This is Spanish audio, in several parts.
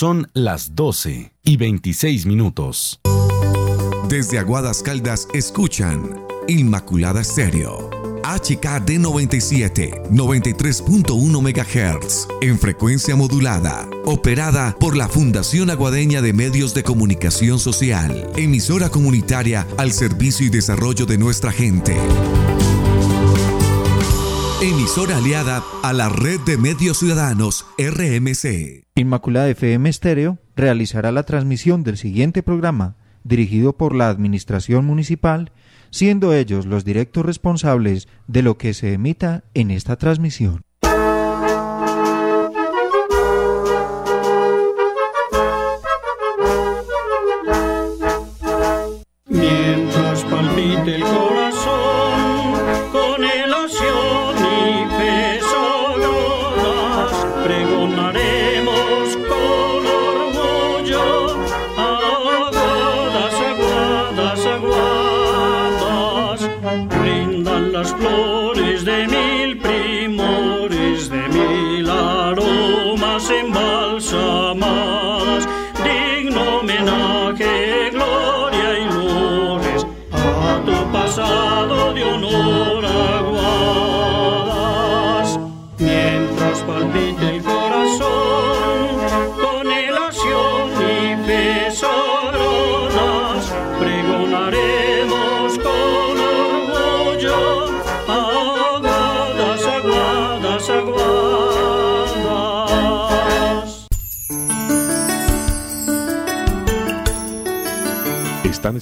Son las 12 y 26 minutos. Desde Aguadas Caldas escuchan Inmaculada Stereo. HKD 97, 93.1 MHz, en frecuencia modulada, operada por la Fundación Aguadeña de Medios de Comunicación Social, emisora comunitaria al servicio y desarrollo de nuestra gente. Emisora aliada a la Red de Medios Ciudadanos, RMC. Inmaculada FM Estéreo realizará la transmisión del siguiente programa, dirigido por la Administración Municipal, siendo ellos los directos responsables de lo que se emita en esta transmisión.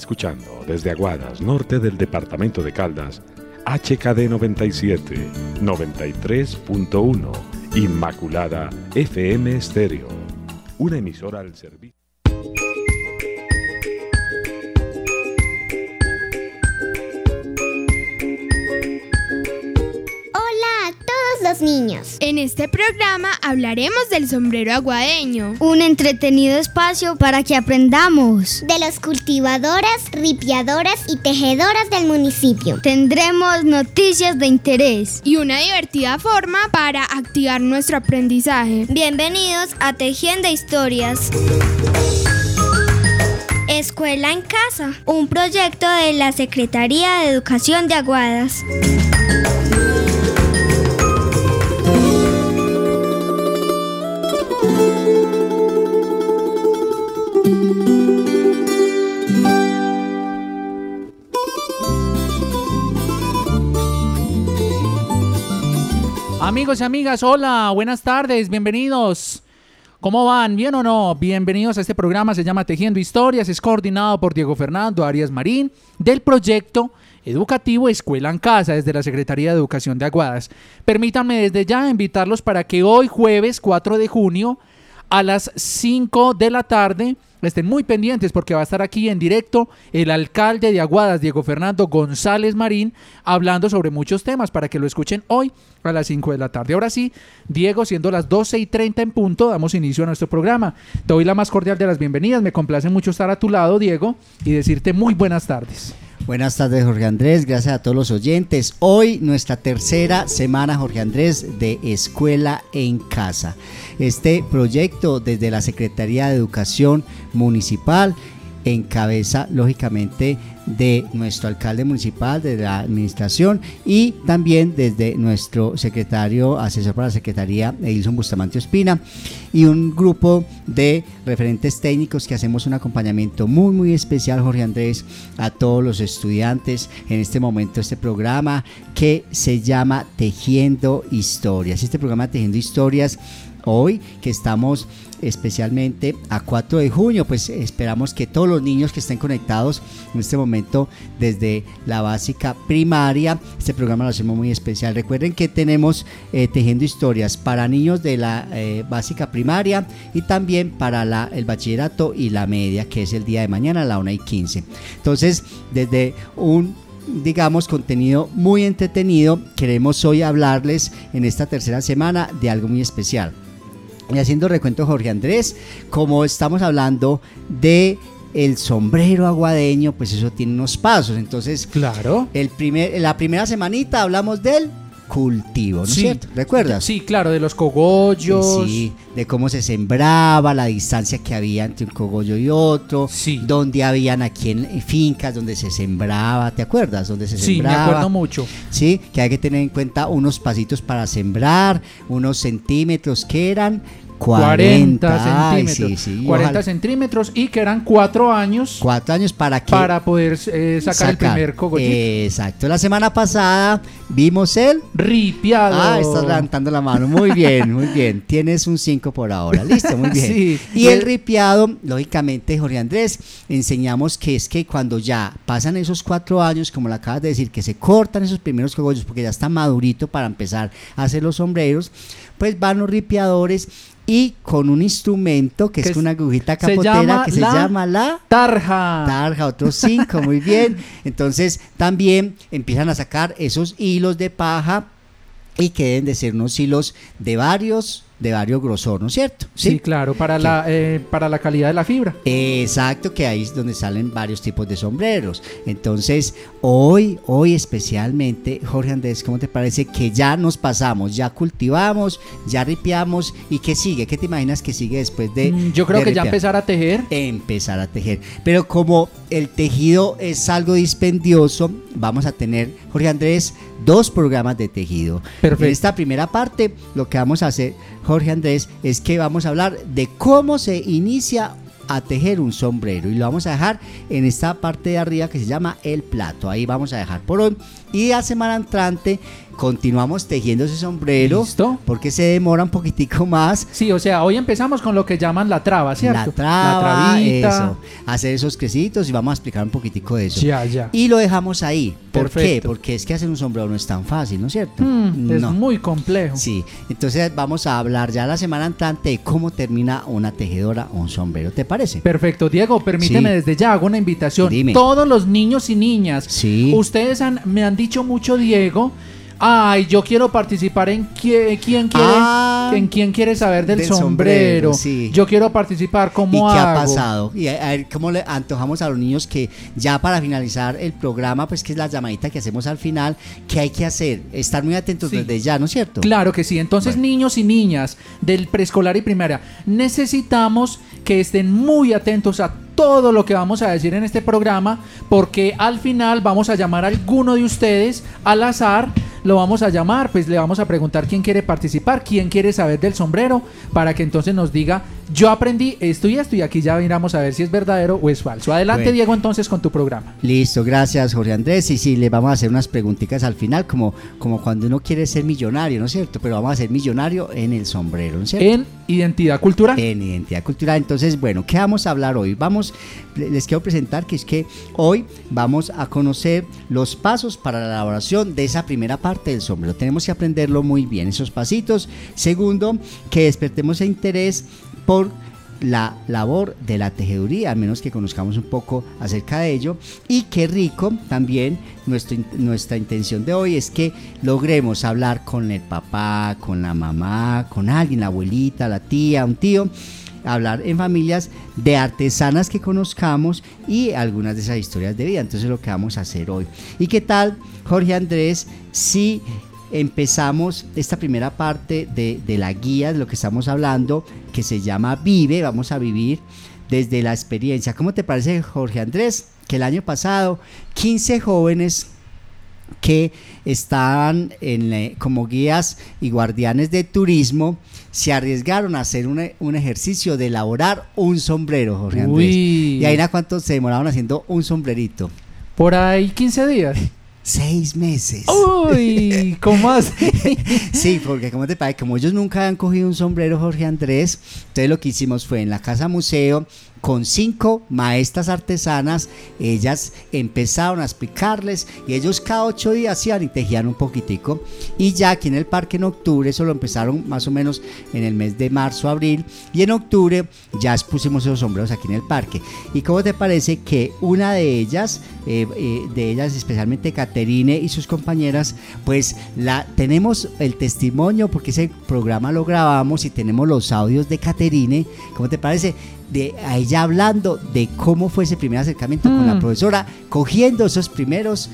Escuchando desde Aguadas, norte del departamento de Caldas, HKD 97, 93.1, Inmaculada FM Estéreo, una emisora al servicio. Los niños. En este programa hablaremos del sombrero aguadeño. Un entretenido espacio para que aprendamos. De los cultivadoras, ripiadoras y tejedoras del municipio. Tendremos noticias de interés. Y una divertida forma para activar nuestro aprendizaje. Bienvenidos a Tejiendo Historias. Escuela en Casa, un proyecto de la Secretaría de Educación de Aguadas. Amigos y amigas, hola, buenas tardes, bienvenidos. ¿Cómo van? ¿Bien o no? Bienvenidos a este programa, se llama Tejiendo Historias, es coordinado por Diego Fernando Arias Marín del proyecto educativo Escuela en Casa desde la Secretaría de Educación de Aguadas. Permítanme desde ya invitarlos para que hoy jueves 4 de junio a las 5 de la tarde estén muy pendientes porque va a estar aquí en directo el alcalde de Aguadas, Diego Fernando González Marín, hablando sobre muchos temas para que lo escuchen hoy a las 5 de la tarde. Ahora sí, Diego, siendo las 12 y 30 en punto, damos inicio a nuestro programa. Te doy la más cordial de las bienvenidas. Me complace mucho estar a tu lado, Diego, y decirte muy buenas tardes. Buenas tardes, Jorge Andrés. Gracias a todos los oyentes. Hoy nuestra tercera semana, Jorge Andrés, de Escuela en Casa. Este proyecto desde la Secretaría de Educación Municipal en cabeza, lógicamente, de nuestro alcalde municipal, de la administración y también desde nuestro secretario, asesor para la Secretaría, Edilson Bustamante Ospina, y un grupo de referentes técnicos que hacemos un acompañamiento muy, muy especial, Jorge Andrés, a todos los estudiantes en este momento, este programa que se llama Tejiendo Historias. Este programa Tejiendo Historias hoy que estamos especialmente a 4 de junio, pues esperamos que todos los niños que estén conectados en este momento desde la básica primaria, este programa lo hacemos muy especial. Recuerden que tenemos eh, tejiendo historias para niños de la eh, básica primaria y también para la, el bachillerato y la media, que es el día de mañana a la 1 y 15. Entonces, desde un digamos, contenido muy entretenido, queremos hoy hablarles en esta tercera semana de algo muy especial. Y haciendo recuento Jorge Andrés, como estamos hablando de el sombrero aguadeño, pues eso tiene unos pasos. Entonces, claro. El primer, la primera semanita hablamos del cultivo, ¿no es Sí. cierto? ¿Recuerdas? Sí, claro, de los cogollos. Sí, de cómo se sembraba, la distancia que había entre un cogollo y otro, Sí. donde habían aquí en fincas donde se sembraba, ¿te acuerdas? Donde se Sí, me sembraba. acuerdo mucho. Sí, que hay que tener en cuenta unos pasitos para sembrar, unos centímetros que eran 40, 40 Ay, centímetros. sí, sí, 40 ojalá. centímetros y que eran cuatro años Cuatro años para que para poder eh, sacar, el primer cogollito. Exacto. La semana pasada vimos el Ripiado. Ah, estás levantando la mano. Muy bien, muy bien. Tienes un 5 por ahora. Listo, muy bien. Sí. Y el ripiado, lógicamente, Jorge Andrés, enseñamos que es que cuando ya pasan esos cuatro años, como lo acabas de decir, que se cortan esos primeros cogollos porque ya está madurito para empezar a hacer los sombreros, pues van los ripiadores y con un instrumento que, Que es una agujita capotera que se la- llama la Tarja. tarja, otros cinco, muy bien. Entonces también empiezan a sacar esos hilos de paja y que deben de ser unos hilos de varios, de varios grosor, ¿no es cierto? Sí, claro, para ¿Qué? la, eh, para la calidad de la fibra. Exacto, que ahí es donde salen varios tipos de sombreros. Entonces, hoy, hoy especialmente, Jorge Andrés, ¿cómo te parece que ya nos pasamos, ya cultivamos, ya ripiamos y qué sigue? ¿Qué te imaginas que sigue después de Mm, Yo creo de que ya empezar a tejer. empezar a tejer. Pero como el tejido es algo dispendioso, vamos a tener, Jorge Andrés, dos programas de tejido. Perfecto. En esta primera parte, lo que vamos a hacer, Jorge Andrés, es que vamos a hablar de cómo se inicia a tejer un sombrero y lo vamos a dejar en esta parte de arriba que se llama el plato. Ahí vamos a dejar por hoy. Y la semana entrante continuamos tejiendo ese sombrero ¿Listo? porque se demora un poquitico más Sí, o sea, hoy empezamos con lo que llaman la traba, ¿cierto? la traba, trabita. eso, hacer esos crecitos y vamos a explicar un poquitico de eso. Ya, ya. Y lo dejamos ahí. ¿Por qué? Porque es que hacer un sombrero no es tan fácil, ¿no es cierto? Mm, Es no. muy complejo. Sí, entonces vamos a hablar ya la semana entrante de cómo termina una tejedora o un sombrero, ¿te parece? Perfecto, Diego, permíteme Sí. desde ya hago una invitación. Dime. Todos los niños y niñas, Sí. ustedes han- me han dicho mucho, Diego. Ay, yo quiero participar en qui- quién quiere, Ah, en quién quiere saber del, del sombrero. sombrero, sí. Yo quiero participar. ¿Cómo ¿Y qué ha pasado? Y a, ver cómo le antojamos a los niños que ya para finalizar el programa, pues que es la llamadita que hacemos al final, ¿qué hay que hacer? Estar muy atentos Sí. desde ya, ¿no es cierto? Claro que sí. Entonces, niños y niñas del preescolar y primaria, necesitamos que estén muy atentos a todo lo que vamos a decir en este programa, porque al final vamos a llamar a alguno de ustedes al azar. Lo vamos a llamar, pues le vamos a preguntar quién quiere participar, quién quiere saber del sombrero, para que entonces nos diga, yo aprendí esto y esto, y aquí ya miramos a ver si es verdadero o es falso. Adelante, Bueno. Diego, entonces con tu programa. Listo, gracias Jorge Andrés. Y sí, le vamos a hacer unas preguntitas al final, como, como cuando uno quiere ser millonario, ¿no es cierto? Pero vamos a ser millonario en el sombrero, ¿no es cierto? En identidad cultural. en identidad cultural. Entonces, bueno, ¿qué vamos a hablar hoy? Vamos, les quiero presentar que es que hoy vamos a conocer los pasos para la elaboración de esa primera parte del sombrero. Tenemos que aprenderlo muy bien, esos pasitos. Segundo, que despertemos interés por la labor de la tejeduría, al menos que conozcamos un poco acerca de ello. Y qué rico también nuestro nuestra intención de hoy es que logremos hablar con el papá, con la mamá, con alguien, la abuelita, la tía, un tío, hablar en familias de artesanas que conozcamos y algunas de esas historias de vida. Entonces lo que vamos a hacer hoy. ¿Y qué tal, Jorge Andrés, si empezamos esta primera parte de, de la guía de lo que estamos hablando, que se llama Vive, vamos a vivir desde la experiencia. ¿Cómo te parece, Jorge Andrés? Que el año pasado 15 jóvenes que estaban en, eh, como guías y guardianes de turismo se arriesgaron a hacer un, un ejercicio de elaborar un sombrero, Jorge Andrés. Uy. Y ahí cuánto se demoraron haciendo un sombrerito. Por ahí 15 días. Seis meses. Uy, ¿cómo así? Sí, porque como te parece, como ellos nunca habían cogido un sombrero Jorge Andrés, entonces lo que hicimos fue en la casa museo con cinco maestras artesanas, ellas empezaron a explicarles y ellos cada ocho días iban y tejían un poquitico. Y ya aquí en el parque en octubre, eso lo empezaron más o menos en el mes de marzo, abril y en octubre ya pusimos esos sombreros aquí en el parque. Y cómo te parece que una de ellas, eh, eh, de ellas especialmente Caterine y sus compañeras, pues la tenemos el testimonio porque ese programa lo grabamos y tenemos los audios de Caterine, ¿cómo te parece? De a ella hablando de cómo fue ese primer acercamiento con la Mm. profesora, cogiendo esos primeros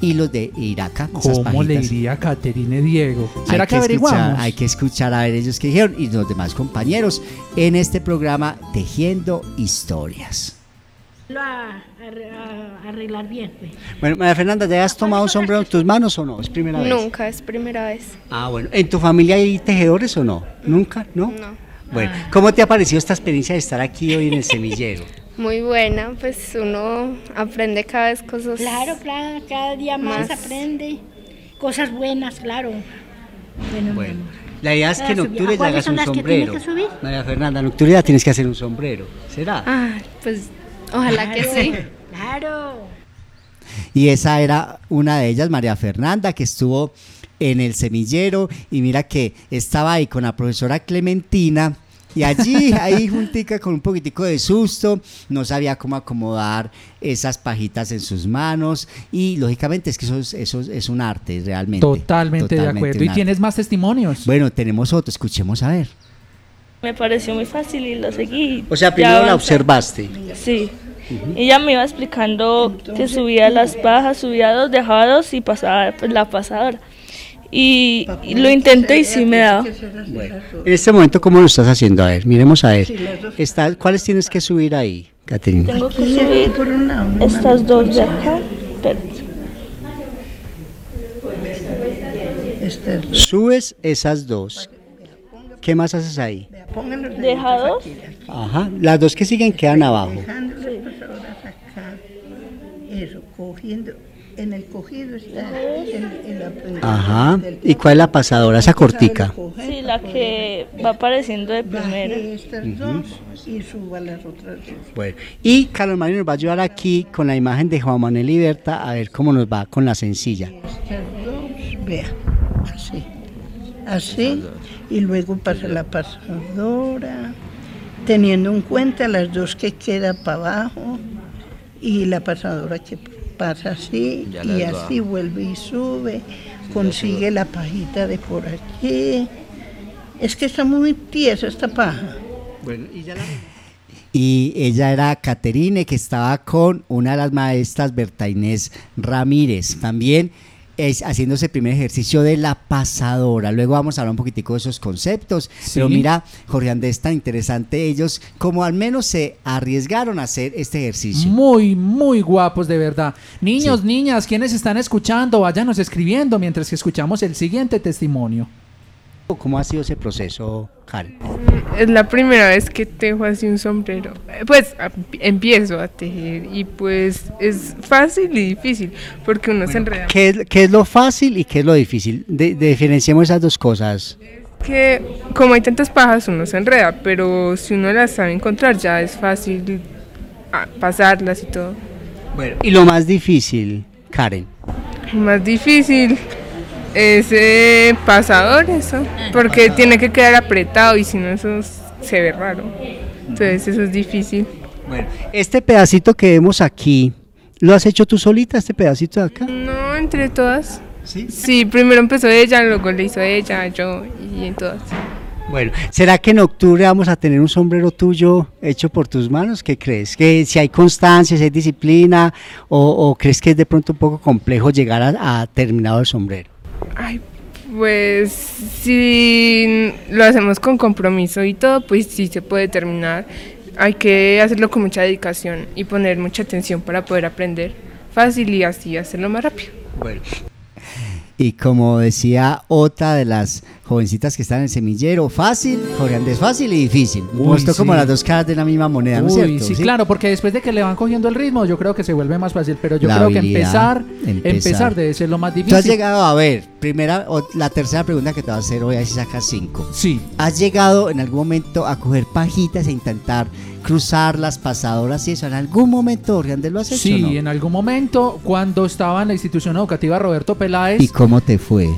hilos de Iraca. ¿Cómo le diría a Caterine Diego? ¿Será hay que, escuchar, averiguamos? hay que escuchar a ver ellos qué dijeron y los demás compañeros en este programa Tejiendo Historias. Lo a, a- a arreglar bien. pues. Bueno, María Fernanda, ¿te has tomado un sombrero en tus manos o no? ¿Es primera vez? Nunca, es primera vez. Ah, bueno. ¿En tu familia hay tejedores o no? ¿Nunca? ¿No? No. Bueno, ¿cómo te ha parecido esta experiencia de estar aquí hoy en el semillero? Muy buena, pues uno aprende cada vez cosas. Claro, claro, cada día más, Más. aprende. Cosas buenas, claro. Bueno, Bueno, la idea es que en octubre ya ¿cuáles hagas un sombrero. que subir? María Fernanda, en octubre ya tienes que hacer un sombrero. ¿Será? Ah, pues ojalá que sí. Claro. Y esa era una de ellas, María Fernanda, que estuvo en el semillero y mira que estaba ahí con la profesora Clementina y allí, ahí juntica con un poquitico de susto, no sabía cómo acomodar esas pajitas en sus manos y lógicamente es que eso es, eso es- un arte realmente. Totalmente, de acuerdo. ¿Y tienes más testimonios? Bueno, tenemos otro, escuchemos a ver. Me pareció muy fácil y lo seguí. O sea, Ya primero la observaste. Sí. Ella me iba explicando que subía las pajas, subía dos, dejaba dos y pasaba pues, la pasadora. Y, y lo intenté y sí me daba. En este momento, ¿cómo lo estás haciendo? A ver, miremos a ver. Está- ¿Cuáles tienes que subir ahí, Caterina? Tengo que subir estas dos de acá. Espérate. Subes esas dos. ¿Qué más haces ahí? Deja dos. Ajá, las dos que siguen quedan abajo. Eso, cogiendo. En el cogido está en, en la Ajá. del ¿Y cuál es la pasadora? Esa cortica. Sí, la que va apareciendo de Baje primero. estas dos y suba las otras dos. Bueno. Y Carlos Mario nos va a ayudar aquí con la imagen de Juan Manuel Liberta a ver cómo nos va con la sencilla. Estas dos, vea, así. Así. Y luego pasa la pasadora, teniendo en cuenta las dos que queda para abajo y la pasadora que pasa así y así vuelve y sube, consigue la pajita de por aquí. Es que está muy tiesa esta paja. Bueno, y Y ella era Caterine, que estaba con una de las maestras, Berta Inés Ramírez. También es haciéndose el primer ejercicio de la pasadora. Luego vamos a hablar un poquitico de esos conceptos. Pero mira, Jorge Andrés, tan interesante ellos, como al menos se arriesgaron a hacer este ejercicio. Muy, muy guapos, de verdad. Niños, niñas, quienes están escuchando, váyanos escribiendo mientras que escuchamos el siguiente testimonio. ¿Cómo ha sido ese proceso, Karen? Es la primera vez que tejo así un sombrero. Eh, Pues a- empiezo a tejer y pues es fácil y difícil porque uno se enreda. ¿Qué es, qué es lo fácil y qué es lo difícil? De, diferenciemos esas dos cosas. Que como hay tantas pajas uno se enreda, pero si uno las sabe encontrar ya es fácil ah, pasarlas y todo. Bueno, y lo más difícil, Karen. Más difícil es eh, pasador eso, porque tiene que quedar apretado y si no eso se ve raro. Entonces eso es difícil. Bueno, este pedacito que vemos aquí, ¿lo has hecho tú solita, este pedacito de acá? No, entre todas. ¿Sí? primero empezó ella, luego le hizo ella, yo y en todas. Bueno, ¿será que en octubre vamos a tener un sombrero tuyo hecho por tus manos? ¿Qué crees? ¿Que si hay constancia, si hay disciplina o, o crees que es de pronto un poco complejo llegar a, a terminado el sombrero? Ay, pues si lo hacemos con compromiso y todo, pues sí se puede terminar. Hay que hacerlo con mucha dedicación y poner mucha atención para poder aprender fácil y así hacerlo más rápido. Bueno. Y como decía otra de las jovencitas que están en el semillero, fácil, Jorge Andrés, fácil y difícil. Uy, como las dos caras de la misma moneda, ¿no es cierto? sí, claro, porque después de que le van cogiendo el ritmo, yo creo que se vuelve más fácil. Pero yo La creo que empezar, empezar. empezar, debe ser lo más Tú has difícil. llegado a ver, primera, o la tercera pregunta que te voy a hacer hoy, a si sacas cinco. Sí. ¿Has llegado en algún momento a coger pajitas e intentar cruzar las pasadoras y eso? ¿En algún momento, Jorge Andrés, lo has hecho Sí, no? en algún momento, cuando estaba en la institución educativa Roberto Peláez, ¿Y cómo te fue?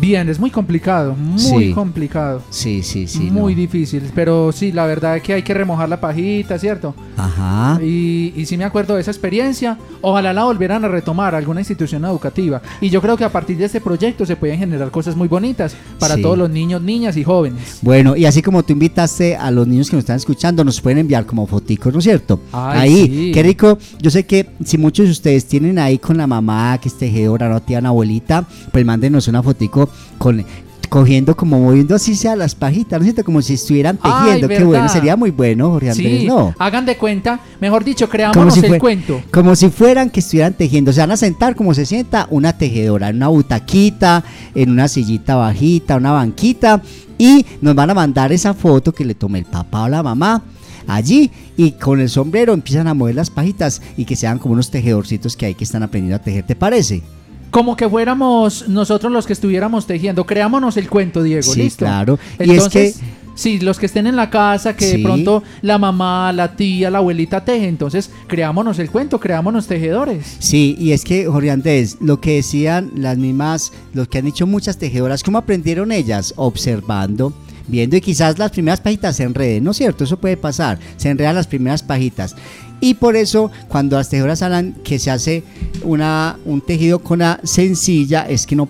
Bien, es muy complicado, muy Sí. complicado. Sí, sí, sí. muy no. difícil, pero sí, la verdad es que hay que remojar la pajita, ¿cierto? Ajá. Y, y sí me acuerdo de esa experiencia. Ojalá la volvieran a retomar alguna institución educativa. Y yo creo que a partir de este proyecto se pueden generar cosas muy bonitas para Sí. todos los niños, niñas y jóvenes. Bueno, y así como tú invitaste a los niños que nos están escuchando, nos pueden enviar como foticos, ¿no es cierto? Ay, ahí, sí. qué rico. Yo sé que si muchos de ustedes tienen ahí con la mamá, que es tejedora, no tía, una abuelita, pues mándenos una fotico con cogiendo como moviendo así sea las pajitas, ¿no es cierto? Como si estuvieran Ay, tejiendo. qué bueno, sería muy bueno, Jorge Andrés, Sí, ¿no? hagan de cuenta, mejor dicho, creámonos si, el cuento. como si fueran que estuvieran tejiendo. Se van a sentar como se sienta una tejedora, en una butaquita, en una sillita bajita, una banquita. Y nos van a mandar esa foto que le tomé el papá o la mamá allí. Y con el sombrero empiezan a mover las pajitas y que sean como unos tejedorcitos que hay que están aprendiendo a tejer. ¿Te parece? Como que fuéramos nosotros los que estuviéramos tejiendo. Creámonos el cuento, Diego. Sí, ¿Listo? claro. Y es Entonces, que- sí, los que estén en la casa, que Sí. de pronto la mamá, la tía, la abuelita teje. Entonces, creámonos el cuento, creámonos tejedores. Sí, y es que, Jorge Andrés, lo que decían las mismas, lo que han dicho muchas tejedoras, ¿cómo aprendieron ellas? Observando, viendo y quizás las primeras pajitas se enreden, ¿no es cierto? Eso puede pasar, se enredan las primeras pajitas. Y por eso, cuando las tejedoras hablan que se hace una, un tejido con una sencilla, es que no,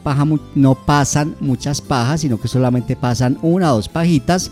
no pasan muchas pajas, sino que solamente pasan una o dos pajitas.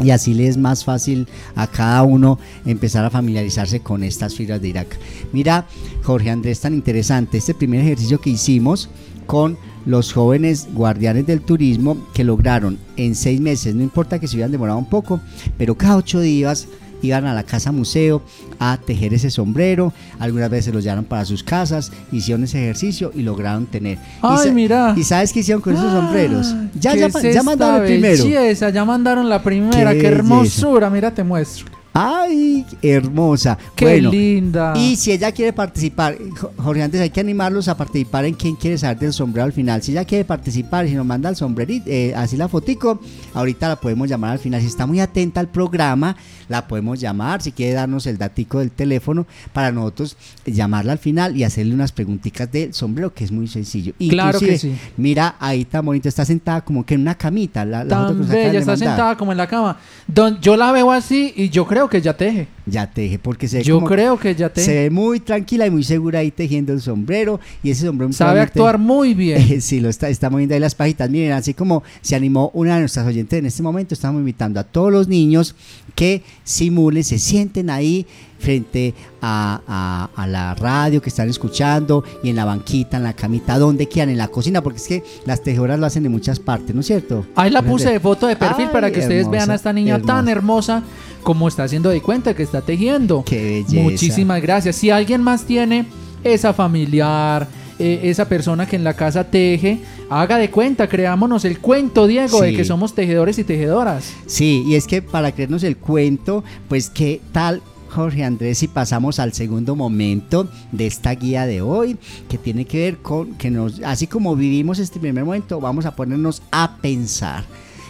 Y así le es más fácil a cada uno empezar a familiarizarse con estas fibras de Irak. Mira, Jorge Andrés, tan interesante este primer ejercicio que hicimos con los jóvenes guardianes del turismo que lograron en seis meses, no importa que se hubieran demorado un poco, pero cada ocho días iban a la casa museo a tejer ese sombrero, algunas veces los llevaron para sus casas, hicieron ese ejercicio y lograron tener. y, Ay, sa- mira. ¿Y sabes qué hicieron con esos sombreros? Ya, ¿Qué ya, es ya mandaron el primero. belleza? Ya mandaron la primera. Qué hermosura. Mira, te muestro. Ay, hermosa. Qué bueno, linda. Y si ella quiere participar, Jo- Jorge, antes hay que animarlos a participar en quién quiere saber del sombrero al final. Si ella quiere participar y si nos manda el sombrerito, eh, así la fotico, ahorita la podemos llamar al final. Si está muy atenta al programa, la podemos llamar. Si quiere darnos el datico del teléfono para nosotros llamarla al final y hacerle unas preguntitas del sombrero, que es muy sencillo. Claro que sí. Mira, ahí tan bonito, está sentada como que en una camita. La, la foto que Tan bella, está sentada como en la cama. Don, yo la veo así y yo creo que ya teje. Ya teje, porque se ve Yo como- creo que ya teje. Se ve muy tranquila y muy segura ahí tejiendo el sombrero. Y ese sombrero Sabe actuar muy bien. sí, lo está, está moviendo ahí las pajitas. Miren, así como se animó una de nuestras oyentes en este momento, estamos invitando a todos los niños que simulen, se sienten ahí frente a, a- a la radio que están escuchando y en la banquita, en la camita, donde quieran, en la cocina, porque es que las tejedoras lo hacen de muchas partes, ¿no es cierto? Ahí la puse de foto de perfil Ay, para que ustedes vean a esta niña tan hermosa como está haciendo de cuenta que está tejiendo. Qué belleza. Muchísimas gracias. Si alguien más tiene esa familiar, eh, esa persona que en la casa teje, haga de cuenta, creámonos el cuento, Diego, de que somos tejedores y tejedoras. Sí, y es que para creernos el cuento, pues qué tal Jorge Andrés si pasamos al segundo momento de esta guía de hoy, que tiene que ver con que nos, así como vivimos este primer momento, vamos a ponernos a pensar.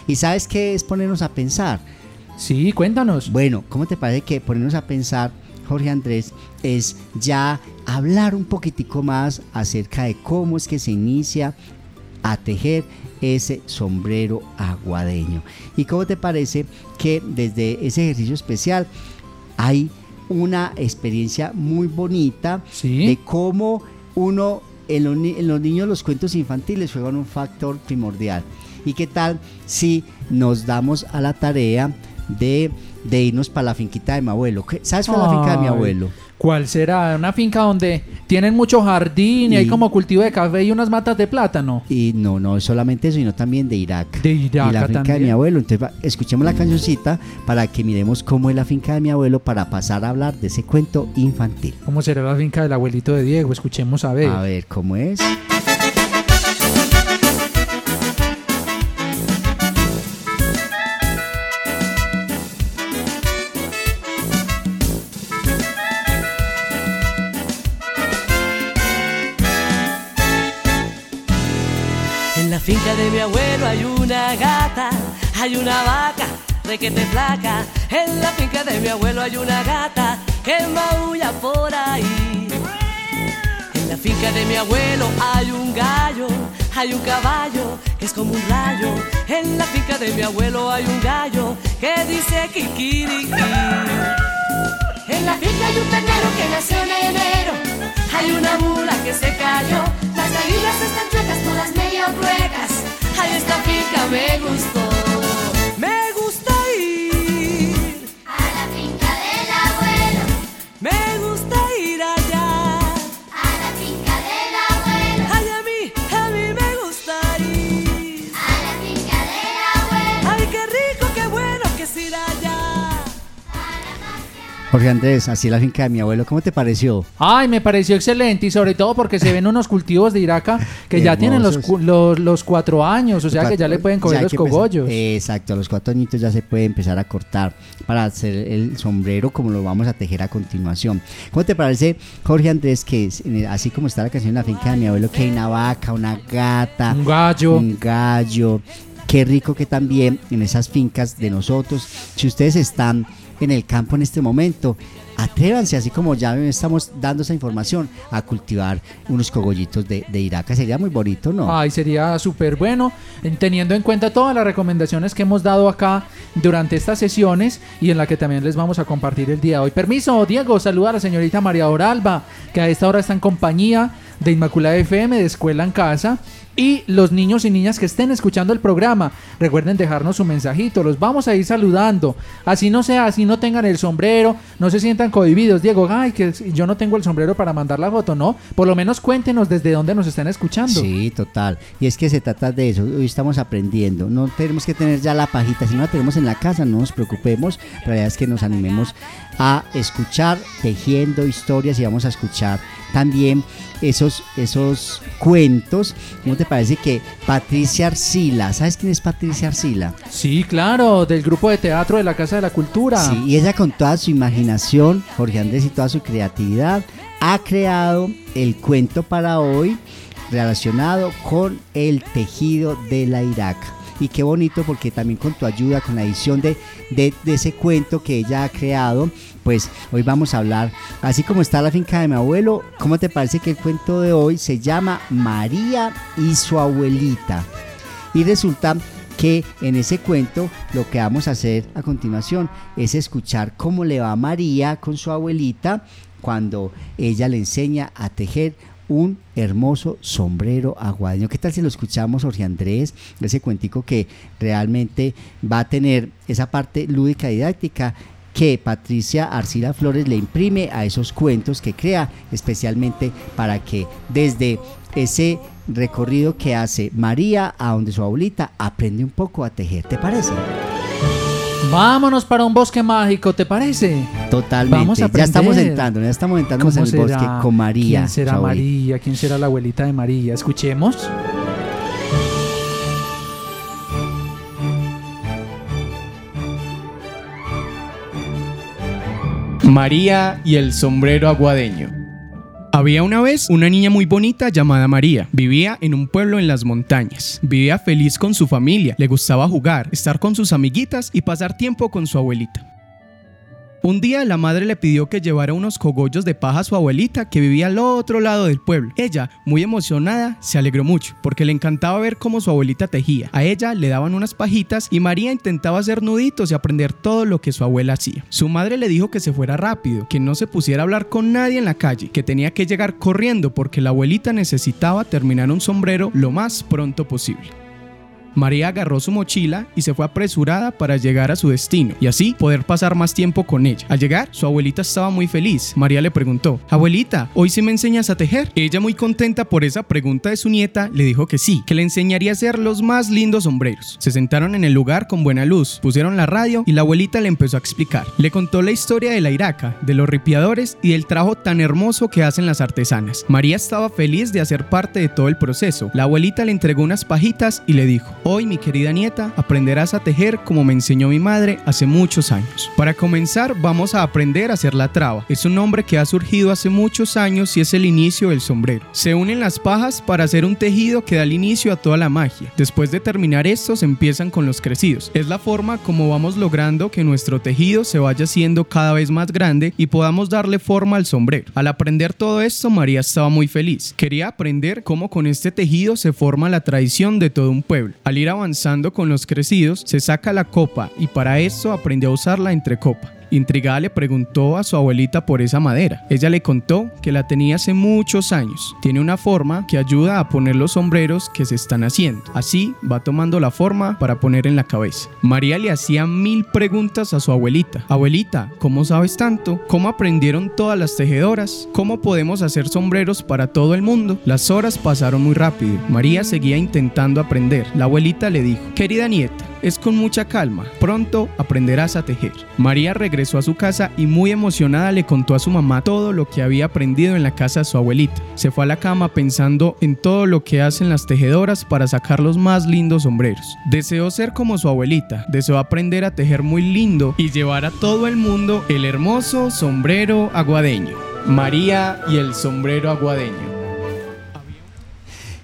¿Y sabes qué es ponernos a pensar? Sí, cuéntanos. Bueno, ¿cómo te parece que ponernos a pensar, Jorge Andrés, es ya hablar un poquitico más acerca de cómo es que se inicia a tejer ese sombrero aguadeño. ¿Y cómo te parece que desde ese ejercicio especial hay una experiencia muy bonita de cómo uno en los, en los niños los cuentos infantiles juegan un factor primordial? ¿Y qué tal si nos damos a la tarea de, de irnos para la finquita de mi abuelo? ¿Qué- ¿Sabes cuál es la finca de mi abuelo? ¿Cuál será? Una finca donde tienen mucho jardín y, hay como cultivo de café y unas matas de plátano. Y no, no solamente eso, sino también de Irak. De Irak y la finca de mi abuelo. Entonces, va- escuchemos la cancioncita para que miremos cómo es la finca de mi abuelo para pasar a hablar de ese cuento infantil. ¿Cómo será la finca del abuelito de Diego? Escuchemos a ver. A ver, ¿cómo es? En la finca de mi abuelo hay una gata, hay una vaca, requete flaca. En la finca de mi abuelo hay una gata que maulla por ahí. En la finca de mi abuelo hay un gallo, hay un caballo que es como un rayo. En la finca de mi abuelo hay un gallo que dice kikiriki. En la finca hay un ternero que nació en enero. Hay una mula que se cayó. Las gallinas están chuecas, todas medio ruecas. Ay, esta finca me gustó. Jorge Andrés, así la finca de mi abuelo, ¿cómo te pareció? Ay, me pareció excelente y sobre todo porque se ven unos cultivos de Iraca que ya tienen los, los, los cuatro años, o sea que ya le pueden coger los empezar- cogollos. Exacto, a los cuatro añitos ya se puede empezar a cortar para hacer el sombrero como lo vamos a tejer a continuación. ¿Cómo te parece, Jorge Andrés, que es, así como está la canción la finca de mi abuelo, que hay una vaca, una gata, Un gallo. un gallo? Qué rico que también en esas fincas de nosotros, si ustedes están en el campo en este momento, atrévanse, así como ya estamos dando esa información, a cultivar unos cogollitos de, de Iraca. Sería muy bonito, ¿no? Ay, sería súper bueno, en- teniendo en cuenta todas las recomendaciones que hemos dado acá durante estas sesiones y en la que también les vamos a compartir el día de hoy. Permiso, Diego, saluda a la señorita María Oralba, que a esta hora está en compañía de Inmaculada FM, de Escuela en Casa. Y los niños y niñas que estén escuchando el programa, recuerden dejarnos su mensajito, los vamos a ir saludando. Así no sea, así no tengan el sombrero, no se sientan cohibidos. Diego, ay, que yo no tengo el sombrero para mandar la foto, no. Por lo menos cuéntenos desde dónde nos están escuchando. Sí, total. Y es que se trata de eso. Hoy estamos aprendiendo. No tenemos que tener ya la pajita. Si no la tenemos en la casa, no nos preocupemos. La verdad es que nos animemos a escuchar tejiendo historias y vamos a escuchar también esos, esos cuentos. ¿Cómo te parece que Patricia Arcila, ¿sabes quién es Patricia Arcila? Sí, claro, del grupo de teatro de la Casa de la Cultura. Sí, y ella con toda su imaginación, Jorge Andrés y toda su creatividad, ha creado el cuento para hoy relacionado con el tejido de la Iraca. Y qué bonito porque también con tu ayuda, con la edición de, de, de ese cuento que ella ha creado, pues hoy vamos a hablar, así como está la finca de mi abuelo, ¿cómo te parece que el cuento de hoy se llama María y su abuelita? Y resulta que en ese cuento lo que vamos a hacer a continuación es escuchar cómo le va María con su abuelita cuando ella le enseña a tejer un hermoso sombrero aguadeño. ¿Qué tal si lo escuchamos, Jorge Andrés? Ese cuentico que realmente va a tener esa parte lúdica y didáctica que Patricia Arcila Flores le imprime a esos cuentos que crea especialmente para que desde ese recorrido que hace María a donde su abuelita aprende un poco a tejer. ¿Te parece? Vámonos para un bosque mágico, ¿te parece? Totalmente. Vamos a ya estamos entrando, ya estamos entrando en ¿Cómo el bosque con María. ¿Quién será. María? ¿Quién será la abuelita de María? Escuchemos. María y el sombrero aguadeño. Había una vez una niña muy bonita llamada María. Vivía en un pueblo en las montañas. Vivía feliz con su familia. Le gustaba jugar, estar con sus amiguitas y pasar tiempo con su abuelita. Un día la madre le pidió que llevara unos cogollos de paja a su abuelita que vivía al otro lado del pueblo. Ella, muy emocionada, se alegró mucho porque le encantaba ver cómo su abuelita tejía. A ella le daban unas pajitas y María intentaba hacer nuditos y aprender todo lo que su abuela hacía. Su madre le dijo que se fuera rápido, que no se pusiera a hablar con nadie en la calle, que tenía que llegar corriendo porque la abuelita necesitaba terminar un sombrero lo más pronto posible. María agarró su mochila y se fue apresurada para llegar a su destino y así poder pasar más tiempo con ella. Al llegar, su abuelita estaba muy feliz. María le preguntó, Abuelita, ¿hoy sí me enseñas a tejer? Ella muy contenta por esa pregunta de su nieta, le dijo que sí, que le enseñaría a hacer los más lindos sombreros. Se sentaron en el lugar con buena luz, pusieron la radio y la abuelita le empezó a explicar. Le contó la historia de la Iraca, de los ripiadores y del trabajo tan hermoso que hacen las artesanas. María estaba feliz de hacer parte de todo el proceso. La abuelita le entregó unas pajitas y le dijo, Hoy, mi querida nieta, aprenderás a tejer como me enseñó mi madre hace muchos años. Para comenzar, vamos a aprender a hacer la traba. Es un nombre que ha surgido hace muchos años y es el inicio del sombrero. Se unen las pajas para hacer un tejido que da el inicio a toda la magia. Después de terminar estos, empiezan con los crecidos. Es la forma como vamos logrando que nuestro tejido se vaya haciendo cada vez más grande y podamos darle forma al sombrero. Al aprender todo esto, María estaba muy feliz. Quería aprender cómo con este tejido se forma la tradición de todo un pueblo. Al ir avanzando con los crecidos, se saca la copa y para esto aprendió a usarla entre copa. Intrigada le preguntó a su abuelita por esa madera. Ella le contó que la tenía hace muchos años. Tiene una forma que ayuda a poner los sombreros que se están haciendo. Así va tomando la forma para poner en la cabeza. María le hacía mil preguntas a su abuelita. Abuelita, ¿cómo sabes tanto? ¿Cómo aprendieron todas las tejedoras? ¿Cómo podemos hacer sombreros para todo el mundo? Las horas pasaron muy rápido. María seguía intentando aprender. La abuelita le dijo, querida nieta, es con mucha calma. Pronto aprenderás a tejer. María regresó a su casa y muy emocionada le contó a su mamá todo lo que había aprendido en la casa de su abuelita. Se fue a la cama pensando en todo lo que hacen las tejedoras para sacar los más lindos sombreros. Deseó ser como su abuelita, deseó aprender a tejer muy lindo y llevar a todo el mundo el hermoso sombrero aguadeño. María y el sombrero aguadeño.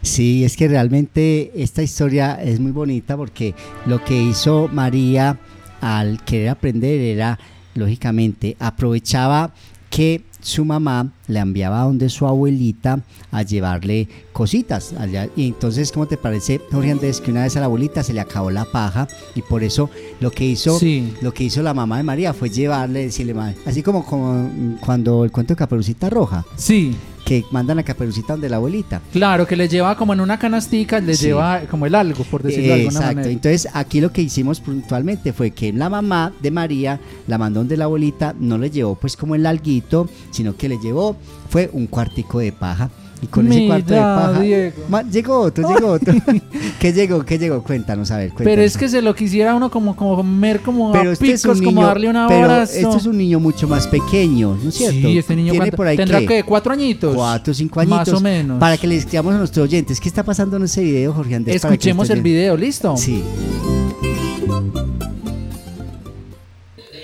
Sí, es que realmente esta historia es muy bonita porque lo que hizo María al querer aprender era, lógicamente, aprovechaba que su mamá le enviaba a donde su abuelita a llevarle cositas. Allá. Y entonces, ¿cómo te parece, Jorge Andrés, que una vez a la abuelita se le acabó la paja y por eso lo que hizo, Sí. lo que hizo la mamá de María fue llevarle, decirle, así como, como cuando el cuento de Caperucita Roja. Sí. Que mandan a Caperucita donde la abuelita. Claro, que le lleva como en una canastica, le Sí. lleva como el algo, por decirlo de alguna Exacto. manera. Entonces, aquí lo que hicimos puntualmente fue que la mamá de María la mandó donde la abuelita, no le llevó pues como el alguito, sino que le llevó fue un cuartico de paja. Y con ese cuarto de Mira, paja. Diego. Ma- llegó otro, llegó otro. ¿Qué llegó? ¿Qué llegó? Cuéntanos, a ver, cuéntanos. Pero es que se lo quisiera uno como, como comer como Pero a este es como darle un pero abrazo. este es un niño mucho más pequeño, ¿no es cierto? Sí, este niño Tiene cuánto- por ahí tendrá que cuatro añitos. Cuatro, cinco añitos. Más o menos. Para que le escribamos a nuestros oyentes, ¿qué está pasando en ese video, Jorge Andrés? Escuchemos el video, ¿listo? Sí.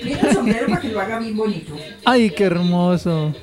Mira el sombrero para que lo haga bien bonito. Ay, qué hermoso.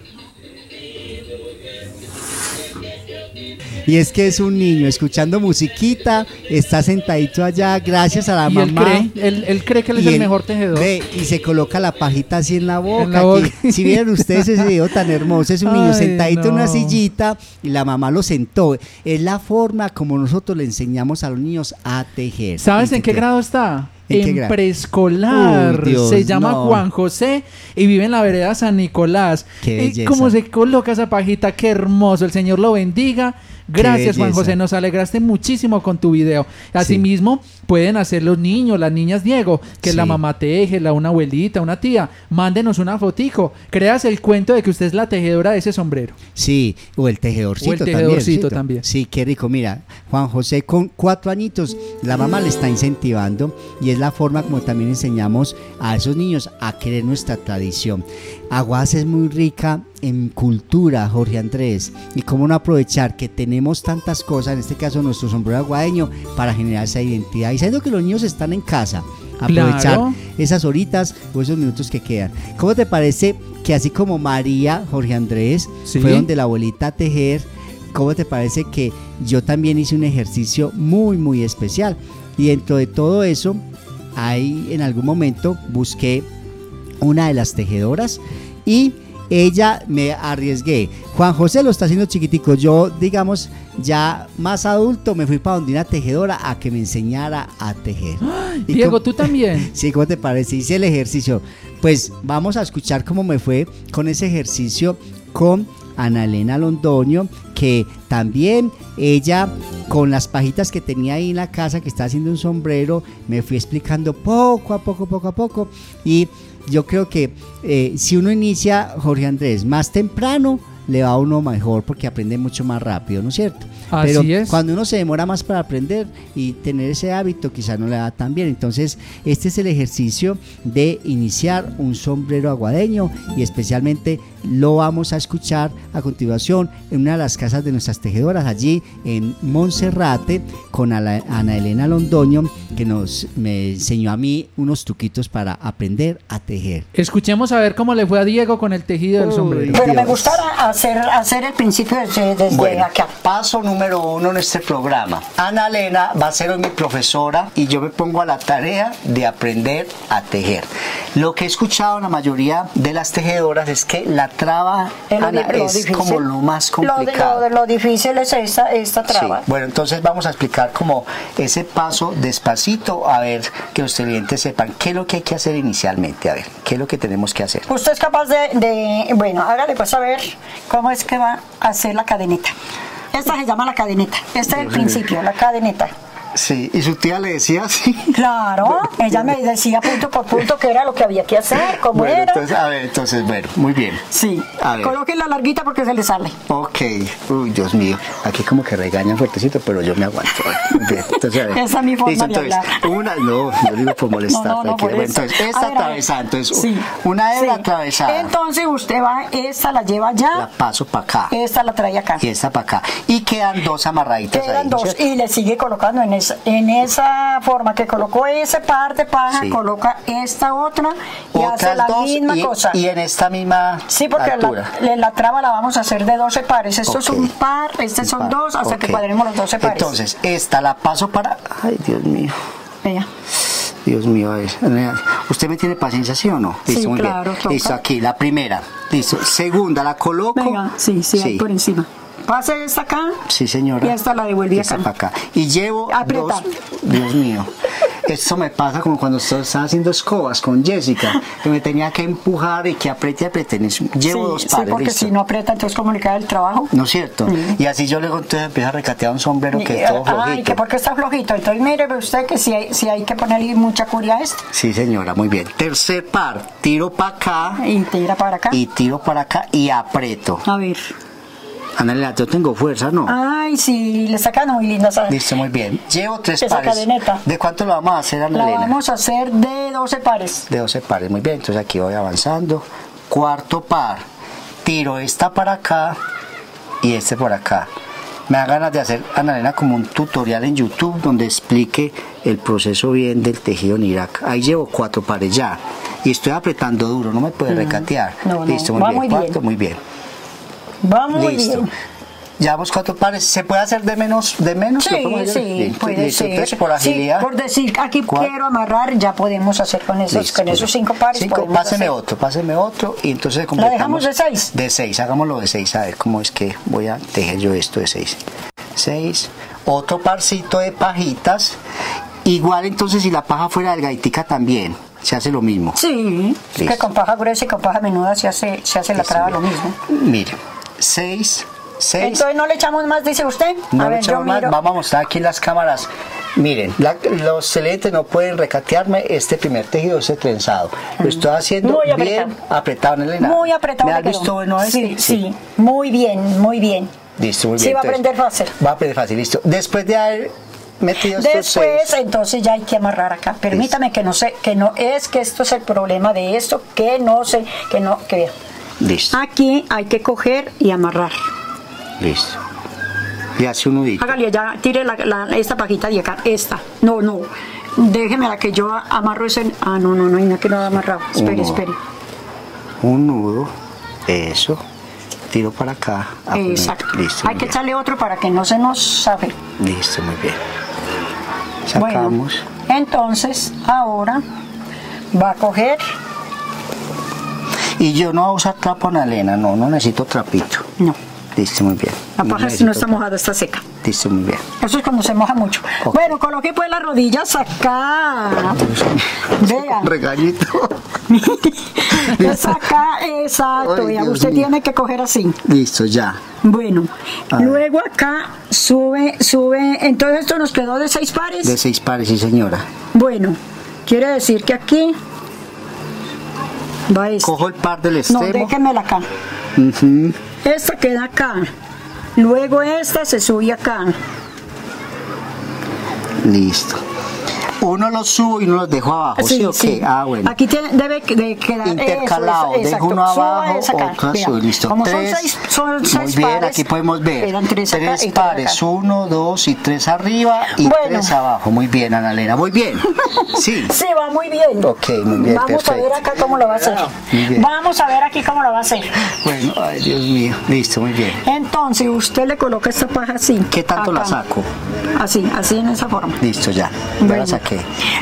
Y es que es un niño escuchando musiquita, está sentadito allá gracias a la Y él mamá. cree, él, él cree que él es el mejor tejedor. ve y se coloca la pajita así en la boca. En la boca. que- si vieran ustedes ese video tan hermoso, es un niño sentadito en una sillita y la mamá lo sentó. Es la forma como nosotros le enseñamos a los niños a tejer. ¿Sabes en qué grado está? ¿En preescolar. Se llama no. Juan José y vive en la vereda San Nicolás. Qué cómo se coloca esa pajita, qué hermoso. El Señor lo bendiga. Gracias, Juan. José. Nos alegraste muchísimo con tu video. Asimismo, pueden hacer los niños, las niñas, Diego, que Sí. la mamá teje, la una abuelita, una tía. Mándenos una fotico. Creas el cuento de que usted es la tejedora de ese sombrero. Sí, o el tejedorcito, O el tejedorcito también. también. Sí, qué rico. Mira, Juan José con cuatro añitos, la mamá le está incentivando y es la forma como también enseñamos a esos niños a querer nuestra tradición. Aguas es muy rica en cultura, Jorge Andrés, y cómo no aprovechar que tenemos tantas cosas, en este caso nuestro sombrero aguadeño, para generar esa identidad. Y sabiendo que los niños están en casa, aprovechar Claro. esas horitas o esos minutos que quedan. ¿Cómo te parece que así como María, Jorge Andrés, Sí. fue donde la abuelita a tejer, ¿cómo te parece que yo también hice un ejercicio muy, muy especial? Y dentro de todo eso, ahí en algún momento busqué una de las tejedoras y ella me arriesgué. Juan José lo está haciendo chiquitico. Yo, digamos, ya más adulto, me fui para donde una tejedora a que me enseñara a tejer. Y Diego, tú también. Sí, ¿cómo te parece? Hice el ejercicio. Pues vamos a escuchar cómo me fue con ese ejercicio con Ana Elena Londoño, que también ella, con las pajitas que tenía ahí en la casa, que está haciendo un sombrero, me fui explicando poco a poco, poco a poco. Y yo creo que eh, si uno inicia, Jorge Andrés, más temprano, le va a uno mejor porque aprende mucho más rápido, ¿no es cierto? Así Pero es. cuando uno se demora más para aprender y tener ese hábito, quizás no le da tan bien. Entonces, este es el ejercicio de iniciar un sombrero aguadeño y especialmente lo vamos a escuchar a continuación en una de las casas de nuestras tejedoras allí en Monserrate con Ana Elena Londoño que nos me enseñó a mí unos truquitos para aprender a tejer. Escuchemos a ver cómo le fue a Diego con el tejido del sombrero. Bueno, me gustara hacer, hacer el principio desde, desde Bueno, acá. paso número uno en este programa. Ana Elena va a ser mi profesora y yo me pongo a la tarea de aprender a tejer. Lo que he escuchado en la mayoría de las tejedoras es que la traba Es Ana, difícil. como lo más Lo de- complicado. Lo, de- lo difícil es esta, esta Sí, traba. Bueno, entonces vamos a explicar como ese paso despacito, a ver que los televidentes sepan qué es lo que hay que hacer inicialmente, a ver, qué es lo que tenemos que hacer. Usted es capaz de, de- bueno, hágale pues a ver cómo es que va a hacer la cadenita. Esta se llama la cadenita. Este es el principio, la cadenita. Sí, y su tía le decía así. Claro, ella me decía punto por punto qué era lo que había que hacer, cómo Bueno, era. entonces, a ver, entonces, bueno, muy bien. Sí, A ver. coloque la larguita porque se le sale. Ok, uy, Dios mío, aquí como que regañan fuertecito, pero yo me aguanto. Entonces, a ver. Esa es mi forma Listo, de entonces, hablar. Una, no, no digo por molestar. No, no, no, por Bueno, entonces, esta atravesada, entonces, Sí. una hebra Sí. atravesada, Entonces usted va, esta la lleva la allá, paso para acá esta la trae acá. y esta para acá. Y quedan dos amarraditas Quedan ahí. dos ¿cierto? y le sigue colocando en en esa forma que colocó ese par de paja, Sí. coloca esta otra y hace la dos misma y, cosa. y en esta misma Sí, porque altura. la, la traba la vamos a hacer de 12 pares. Esto es un par, este son par, dos, hasta que cuadremos los 12 pares. Entonces, esta la paso para. Ay, Dios mío. Dios mío, a ver. ¿Usted me tiene paciencia, sí o no? Sí, muy claro, bien. toca. Listo, aquí, la primera. Listo. Segunda, la coloco. Venga, sí, sí, ahí por encima. Pase esta acá Sí, señora. y esta la devuelve acá. para acá. Y llevo Aprieta. dos. Dios mío. Esto me pasa como cuando estaba haciendo escobas con Jessica, que me tenía que empujar y que apriete y apriete. Llevo sí, dos sí, pares. porque listo. si no aprieta, entonces queda el trabajo. ¿No es cierto? Y así yo luego entonces empiezo a recatear un sombrero que es todo Ay, flojito. que porque está flojito. Entonces mire ve usted que si hay, si hay que ponerle mucha curia a esto. Sí, señora, muy bien. Tercer par, tiro para acá Y tira para acá. y tiro para acá y aprieto. A ver. Ana yo tengo fuerza, ¿no? Ay, sí, le quedando muy linda esa. Listo, muy bien. Llevo tres Esa pares. cadeneta. ¿De cuánto lo vamos a hacer, Ana La Elena? vamos a hacer de 12 pares. De 12 pares, muy bien. Entonces aquí voy avanzando. Cuarto par. Tiro esta para acá y este por acá. Me da ganas de hacer, Ana Elena, como un tutorial en YouTube donde explique el proceso bien del tejido en Irak. Ahí llevo cuatro pares ya. Y estoy apretando duro, no me puede recatear. Mm. No, no, Listo, muy va bien. muy bien. Cuarto, muy bien. Va muy Listo. bien. Llevamos cuatro pares. ¿Se puede hacer de menos? ¿De menos? ¿Lo Sí, sí, Listo, puede listo. ser. Entonces, por Sí, agilidad. por decir, aquí Cuatro. quiero amarrar, ya podemos hacer con esos, Listo, con esos cinco pares. Cinco, páseme hacer. otro, páseme otro y entonces ¿La completamos. dejamos de seis? De seis, hagámoslo de seis, a ver cómo es que voy a tejer yo esto de seis. Seis, otro parcito de pajitas. Igual entonces si la paja fuera delgaditica también, se hace lo mismo. Sí, que con paja gruesa y con paja menuda se hace, se hace la traba lo mismo. Mire, seis, seis. Entonces no le echamos más, dice usted. No a le ver, echamos más, miro. vamos a mostrar aquí en las cámaras. Miren, la- los televidentes no pueden recatearme este primer tejido, ese trenzado. Lo estoy haciendo Muy bien apretado, Elena. Muy apretado. ¿Me has visto bueno este? Sí, sí, muy bien, muy bien. Listo, muy Sí, bien. va a aprender fácil. Va a aprender fácil, listo. Después de haber metido estos Después, seis, entonces ya hay que amarrar acá. Permítame que no sé, que no es que esto es el problema de esto, que no sé, que no, que vea. Listo, Aquí hay que coger y amarrar. listo. Y hace un nudito. Hágale ya, tire la, la- esta pajita de acá, esta. No, no. Déjeme la que yo amarro ese. Ah, no, no, no, no, que no ha amarrado. Espere, espere. Un nudo, eso. Tiro para acá. poner- Exacto. Listo, Hay que bien. echarle otro para que no se nos sabe. Listo, muy bien. Bueno, Sacamos. entonces ahora va a coger. Y yo no voy a usar trapo Ana Elena, no, no necesito trapito. No. Listo, muy bien. La No paja necesito no está trapo. mojada, está seca. Listo, muy bien. Eso es cuando se moja mucho. Bueno, coloque pues las rodillas acá. Vea. Regañito. Es acá, exacto. Ay, Dios usted mío. tiene que coger así. Listo, ya. Bueno, luego acá sube, sube. Entonces esto nos quedó de seis pares. De seis pares, sí, señora. Bueno, quiere decir que aquí va este. Cojo el par del No, extremo. déjemela acá. Ujú. Esta queda acá. Luego esta se sube acá. Listo. Uno los subo y uno los dejo abajo, ¿sí, o qué? Ah, bueno. Aquí tiene, debe de quedar Intercalado, eso, dejo uno abajo, otro azul, listo. Como tres, son seis, son muy seis bien, pares, aquí podemos ver. tres acá tres pares, acá. uno, dos y tres arriba y Bueno. tres abajo. Muy bien, Ana Elena, muy bien. Sí. Sí, va muy bien. Ok, muy bien, Vamos a ver acá cómo lo va a hacer. Muy bien. Vamos a ver aquí cómo lo va a hacer. Bueno, ay, Dios mío. Listo, muy bien. Entonces, usted le coloca esta paja así. ¿Qué tanto la saco? Así, así en esa forma. Listo, ya. Ya Bueno. la saqué.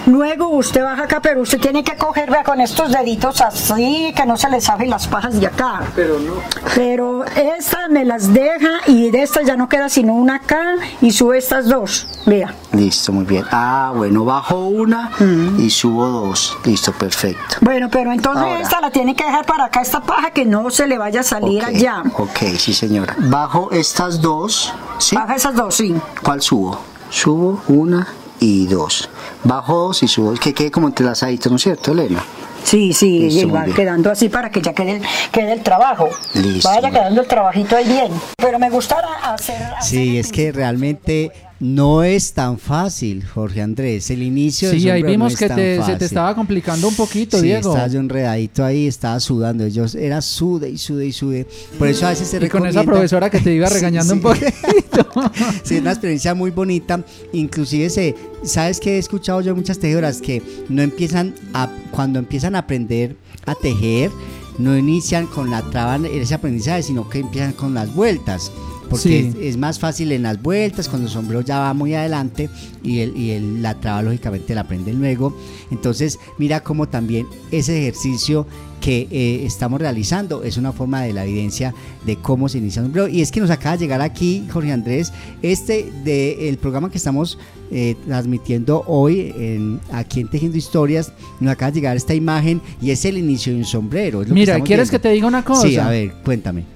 Luego usted baja acá, pero usted tiene que coger vea, con estos deditos así, que no se le saben las pajas de acá. Pero no. Pero estas me las deja y de estas ya no queda sino una acá y sube estas dos. Vea. Listo, muy bien. Ah, bueno, bajo una y subo dos. Listo, perfecto. Bueno, pero entonces Ahora. esta la tiene que dejar para acá, esta paja, que no se le vaya a salir allá. Ok, sí, señora. Bajo estas dos. ¿Sí? Baja esas dos, sí. ¿Cuál subo? Subo una y dos. Bajo dos y subo. Que quede como entrelazadito, ¿no es cierto, Elena? Sí, sí, Listo, y va quedando así para que ya quede el, quede el trabajo. Listo, Vaya quedando el trabajito ahí bien. Pero me gustará hacer... Sí, es que realmente no es tan fácil, Jorge Andrés. El inicio Sí, ahí vimos no que te- se te estaba complicando un poquito, sí, Diego. estaba yo enredadito ahí, estaba sudando. Yo era sude y sude y sude. Por eso a veces se Y con esa recomienda- profesora que te iba Sí, regañando sí. un poquito. sí, es una experiencia muy bonita. Inclusive se, sabes que he escuchado yo muchas tejedoras que no empiezan a cuando empiezan a aprender a tejer, no inician con la traba en ese aprendizaje, sino que empiezan con las vueltas. Porque Sí. es, es más fácil en las vueltas, cuando el sombrero ya va muy adelante y, el, y el- la traba lógicamente la aprenden luego. Entonces, mira cómo también ese ejercicio que eh, estamos realizando es una forma de la evidencia de cómo se inicia un sombrero. Y es que nos acaba de llegar aquí, Jorge Andrés, este de el programa que estamos eh, transmitiendo hoy en, aquí en Tejiendo Historias, nos acaba de llegar esta imagen y es el inicio de un sombrero. Mira, ¿quieres viendo. que te diga una cosa? Sí, a ver, cuéntame.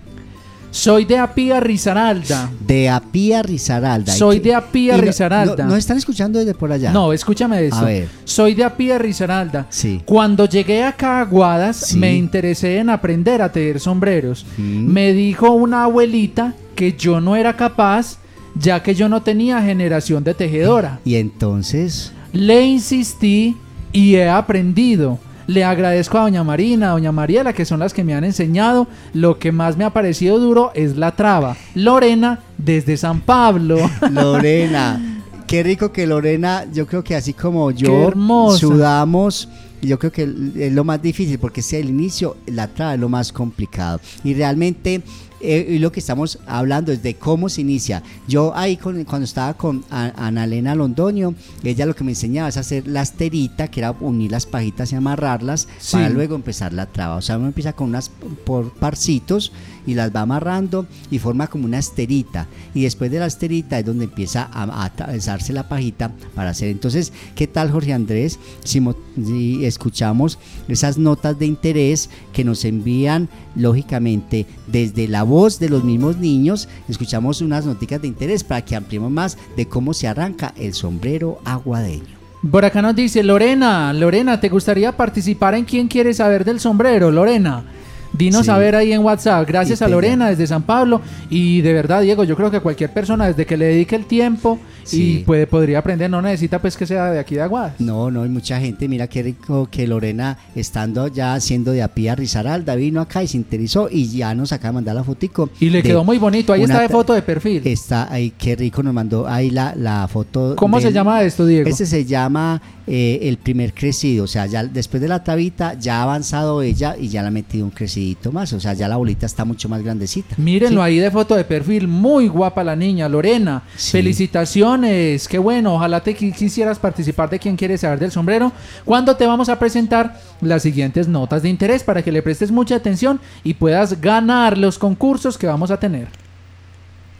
Soy de Apía Risaralda. De Apía Risaralda. Soy ¿Y qué- de Apía y no- Risaralda. No, ¿Nos están escuchando desde por allá? No, escúchame eso. A ver. Soy de Apía Risaralda. Sí. Cuando llegué acá a Guadas, Sí. me interesé en aprender a tejer sombreros. Mm. Me dijo una abuelita que yo no era capaz, ya que yo no tenía generación de tejedora. Y entonces, Le insistí y he aprendido. Le agradezco a Doña Marina, a Doña Mariela, que son las que me han enseñado. Lo que más me ha parecido duro es la traba. Lorena, desde San Pablo. Lorena, qué rico que Lorena, yo creo que así como yo sudamos, yo creo que es lo más difícil porque si el inicio, la traba es lo más complicado. Y realmente eh, lo que estamos hablando es de cómo se inicia. Yo ahí con- cuando estaba con Ana Elena Londoño, ella lo que me enseñaba es hacer la asterita, que era unir las pajitas y amarrarlas Sí. para luego empezar la traba. O sea, uno empieza con unas por parcitos y las va amarrando y forma como una asterita. Y después de la asterita es donde empieza a, a atravesarse la pajita para hacer. Entonces, ¿qué tal Jorge Andrés? Si, si escuchamos esas notas de interés que nos envían lógicamente desde la voz de los mismos niños, escuchamos unas noticas de interés para que ampliemos más de cómo se arranca el sombrero aguadeño. Por acá nos dice Lorena, Lorena, ¿te gustaría participar en quién quiere saber del sombrero? Lorena, dinos Sí. a ver ahí en WhatsApp. Gracias a Lorena desde San Pablo. Y de verdad, Diego, yo creo que cualquier persona desde que le dedique el tiempo y Sí. puede, podría aprender, no necesita pues que sea de aquí de Aguadas. No, no, hay mucha gente. Mira qué rico que Lorena, estando ya haciendo de Apía Rizaralda, vino acá y se interesó y ya nos acaba de mandar la fotico. Y le quedó muy bonito, ahí está de foto de perfil. Está ahí, qué rico, nos mandó ahí la, la foto. ¿Cómo se llama esto, Diego? Este se llama eh, el primer crecido, o sea, ya después de la tabita ya ha avanzado ella y ya le ha metido un crecidito más, o sea, ya la bolita está mucho más grandecita. Mírenlo Sí. ahí de foto de perfil, muy guapa la niña, Lorena. Felicitaciones, qué bueno. Ojalá te qui- quisieras participar de quien quiere saber del sombrero. Cuando te vamos a presentar las siguientes notas de interés para que le prestes mucha atención y puedas ganar los concursos que vamos a tener.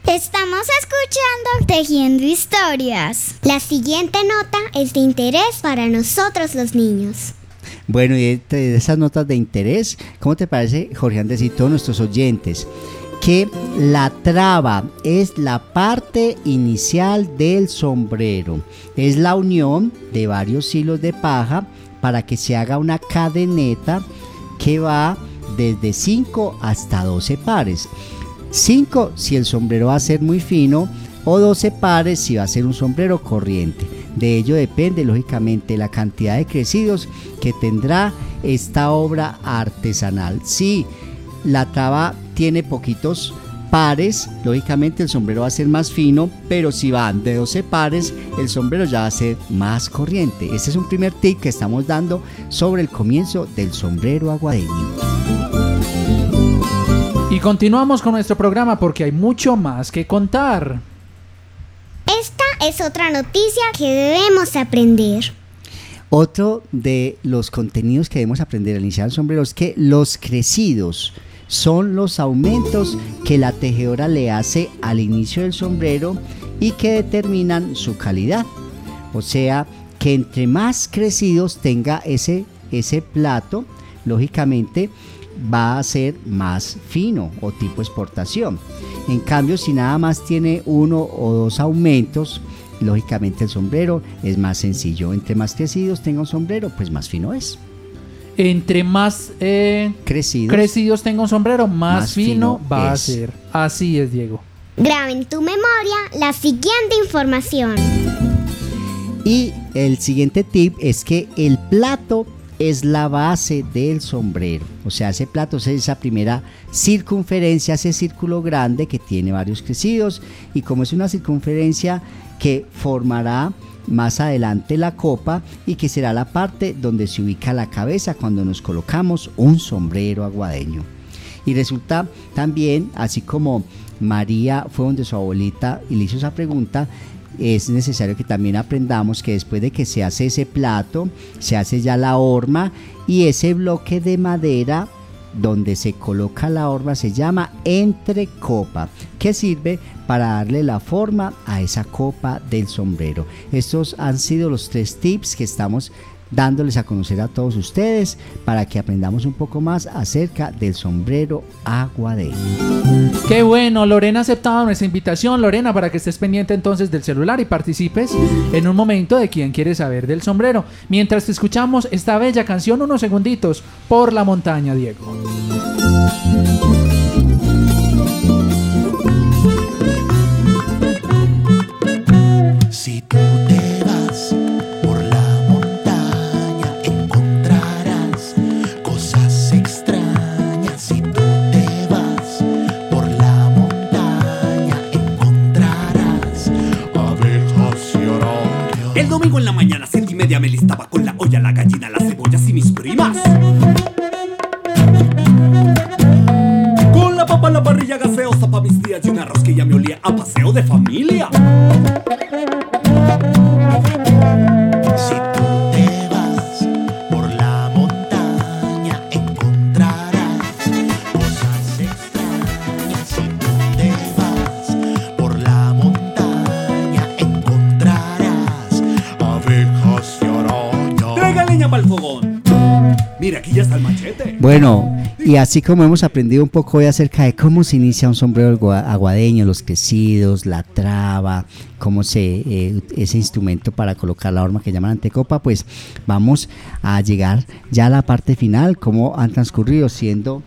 Estamos escuchando Tejiendo Historias. La siguiente nota es de interés para nosotros los niños. Bueno, y de, de esas notas de interés, ¿cómo te parece, Jorge Andrés y todos nuestros oyentes? Que la traba es la parte inicial del sombrero. Es la unión de varios hilos de paja para que se haga una cadeneta que va desde 5 hasta 12 pares. 5 si el sombrero va a ser muy fino o 12 pares si va a ser un sombrero corriente. De ello depende lógicamente la cantidad de crecidos que tendrá esta obra artesanal. Si la traba tiene poquitos pares, lógicamente el sombrero va a ser más fino, pero si van de 12 pares, el sombrero ya va a ser más corriente. Este es un primer tip que estamos dando sobre el comienzo del sombrero aguadeño. Y continuamos con nuestro programa porque hay mucho más que contar. Esta es otra noticia que debemos aprender. Otro de los contenidos que debemos aprender al iniciar el sombrero es que los crecidos son los aumentos que la tejedora le hace al inicio del sombrero y que determinan su calidad. O sea, que entre más crecidos tenga ese, ese plato, lógicamente va a ser más fino o tipo exportación. En cambio, si nada más tiene uno o dos aumentos, lógicamente el sombrero es más sencillo. Entre más crecidos tenga un sombrero, pues más fino es. Entre más eh, crecidos. crecidos tenga un sombrero, más, Más fino, fino va a ser. Así es, Diego. Graba en tu memoria la siguiente información. Y el siguiente tip es que el plato es la base del sombrero. O sea, ese plato es esa primera circunferencia, ese círculo grande que tiene varios crecidos. Y como es una circunferencia que formará más adelante la copa y que será la parte donde se ubica la cabeza cuando nos colocamos un sombrero aguadeño. Y resulta también, así como María fue donde su abuelita y le hizo esa pregunta, es necesario que también aprendamos que después de que se hace ese plato, se hace ya la horma y ese bloque de madera donde se coloca la horma se llama entrecopa, que sirve para darle la forma a esa copa del sombrero. Estos han sido los tres tips que estamos dándoles a conocer a todos ustedes para que aprendamos un poco más acerca del sombrero aguadeño. Qué bueno, Lorena ha aceptado nuestra invitación, Lorena, para que estés pendiente entonces del celular y participes en un momento de quien quiere saber del sombrero. Mientras te escuchamos esta bella canción, unos segunditos, por la montaña, Diego. Si tú mañana, siete y media, me listaba con la olla, la gallina, las cebollas y mis primas. Con la papa la parrilla gaseosa pa' mis días y un arroz que ya me olía a paseo de familia. Bueno, y así como hemos aprendido un poco hoy acerca de cómo se inicia un sombrero agua- aguadeño, los crecidos, la traba, cómo se eh, ese instrumento para colocar la horma que llaman antecopa, pues vamos a llegar ya a la parte final, cómo han transcurrido siendo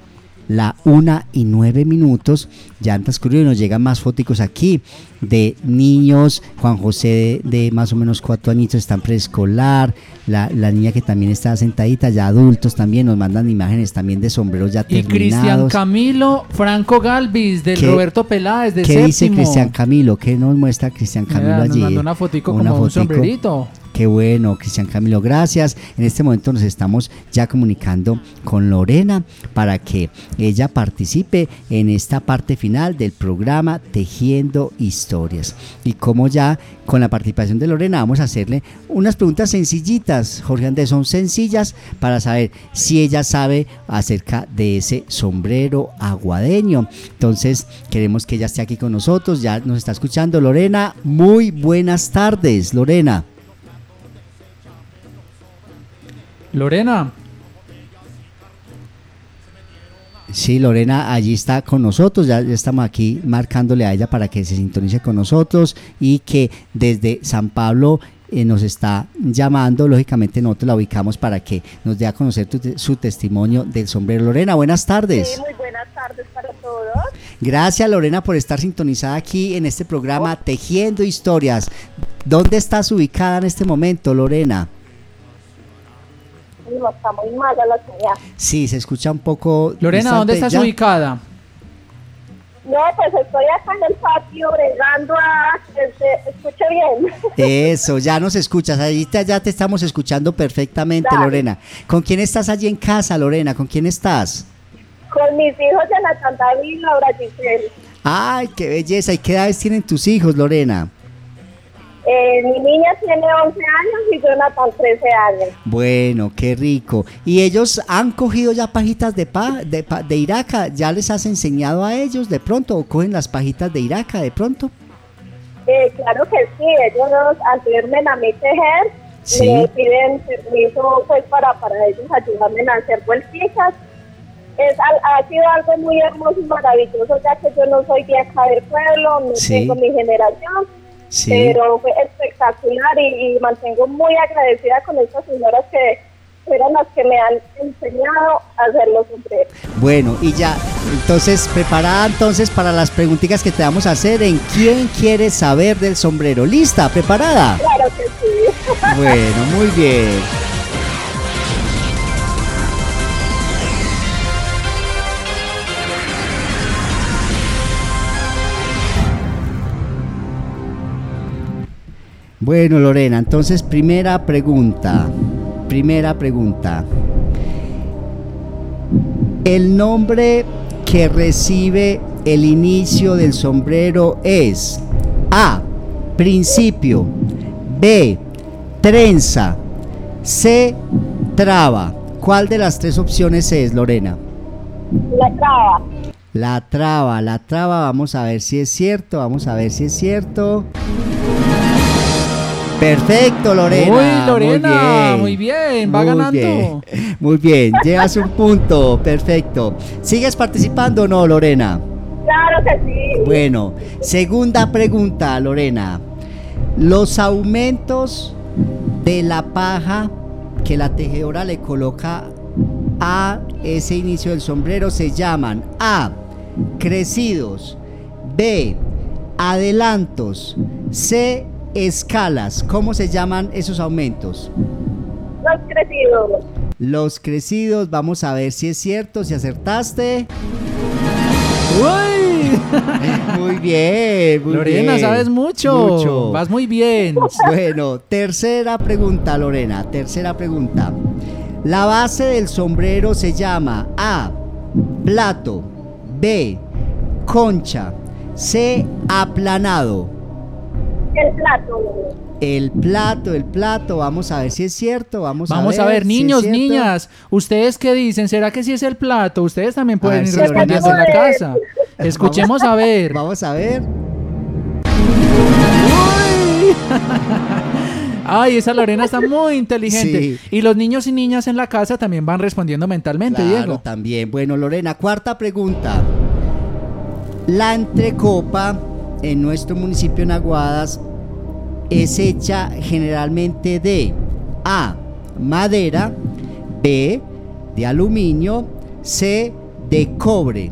la una y nueve minutos, ya han transcurrido y nos llegan más fóticos aquí de niños, Juan José de, de más o menos cuatro añitos está en preescolar, la, la niña que también está sentadita, ya adultos también nos mandan imágenes también de sombreros ya Y Cristian terminados. Camilo Franco Galvis, del ¿Qué- Roberto Peláez, de ¿Qué séptimo. dice Cristian Camilo? ¿Qué nos muestra Cristian Camilo Mira, nos allí? mandó una fotico Una como un sombrerito. Qué bueno, Cristian Camilo, gracias. En este momento nos estamos ya comunicando con Lorena para que ella participe en esta parte final del programa Tejiendo Historias. Y como ya con la participación de Lorena vamos a hacerle unas preguntas sencillitas, Jorge Andrés, son sencillas para saber si ella sabe acerca de ese sombrero aguadeño. Entonces queremos que ella esté aquí con nosotros, ya nos está escuchando Lorena. Muy buenas tardes, Lorena. Lorena. Sí, Lorena allí está con nosotros, ya, ya estamos aquí marcándole a ella para que se sintonice con nosotros y que desde San Pablo eh, nos está llamando, lógicamente nosotros la ubicamos para que nos dé a conocer tu su testimonio del sombrero. Lorena, buenas tardes. Sí, muy buenas tardes para todos. Gracias Lorena por estar sintonizada aquí en este programa Tejiendo Historias. ¿Dónde estás ubicada en este momento, Lorena? No, está muy mala la señal. Sí, se escucha un poco. Lorena, ¿dónde estás ya. ubicada? No, pues estoy acá en el patio bregando a que se escuche bien. Eso, ya nos escuchas. Ahí te- ya te estamos escuchando perfectamente, Dale. Lorena. ¿Con quién estás allí en casa, Lorena? ¿Con quién estás? Con mis hijos de la Santa y Laura Giselle. Ay, qué belleza. ¿Y qué edades tienen tus hijos, Lorena? Eh, mi niña tiene 11 años y Jonathan 13 años. Bueno, qué rico. ¿Y ellos han cogido ya pajitas de, pa, de, de iraca? ¿Ya les has enseñado a ellos de pronto? ¿O cogen las pajitas de iraca de pronto? Eh, claro que sí, ellos anteriormente a mí tejer, Sí. me piden permiso pues para, para ellos ayudarme a hacer vuelticas. Es, al- ha sido algo muy hermoso y maravilloso, ya que yo no soy de acá del pueblo, no Sí. tengo mi generación, Sí. pero fue espectacular y, y mantengo muy agradecida con estas señoras que fueron las que me han enseñado a hacer los sombreros. Bueno, y ya, entonces, preparada entonces para las preguntitas que te vamos a hacer en quién quiere saber del sombrero. ¿Lista? ¿Preparada? Claro que sí. Bueno, muy bien. Bueno, Lorena, entonces primera pregunta. Primera pregunta. El nombre que recibe el inicio del sombrero es A. Principio. B. Trenza. C. Traba. ¿Cuál de las tres opciones es, Lorena? La traba. La traba, la traba, vamos a ver si es cierto, vamos a ver si es cierto. Perfecto, Lorena. Uy, Lorena, muy bien, va Muy ganando. bien, Muy bien, llevas un punto, perfecto. ¿Sigues participando o no, Lorena? Claro que sí. Bueno, segunda pregunta, Lorena. Los aumentos de la paja que la tejedora le coloca a ese inicio del sombrero se llaman A. Crecidos. B. Adelantos. C. Escalas. ¿Cómo se llaman esos aumentos? Los crecidos. Los crecidos, vamos a ver si es cierto, si acertaste. Muy bien, muy Lorena, bien. sabes mucho. Mucho. Vas muy bien. Bueno, tercera pregunta, Lorena. Tercera pregunta. La base del sombrero se llama A. Plato. B. Concha. C. Aplanado. El plato. El plato, el plato. Vamos a ver si es cierto. Vamos, Vamos a ver. a niños, niñas, ¿ustedes qué dicen? ¿Será que sí es el plato? Ustedes también pueden ir respondiendo en la casa. Escuchemos a ver. Vamos a ver. Ay, esa Lorena está muy inteligente. Sí. Y los niños y niñas en la casa también van respondiendo mentalmente, Claro, Diego. también. Bueno, Lorena, cuarta pregunta. La entrecopa en nuestro municipio en Aguadas es hecha generalmente de A. Madera. B. De aluminio. C. De cobre.